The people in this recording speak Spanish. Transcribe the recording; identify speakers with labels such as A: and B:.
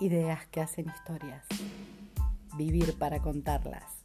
A: Ideas que hacen historias. Vivir para contarlas.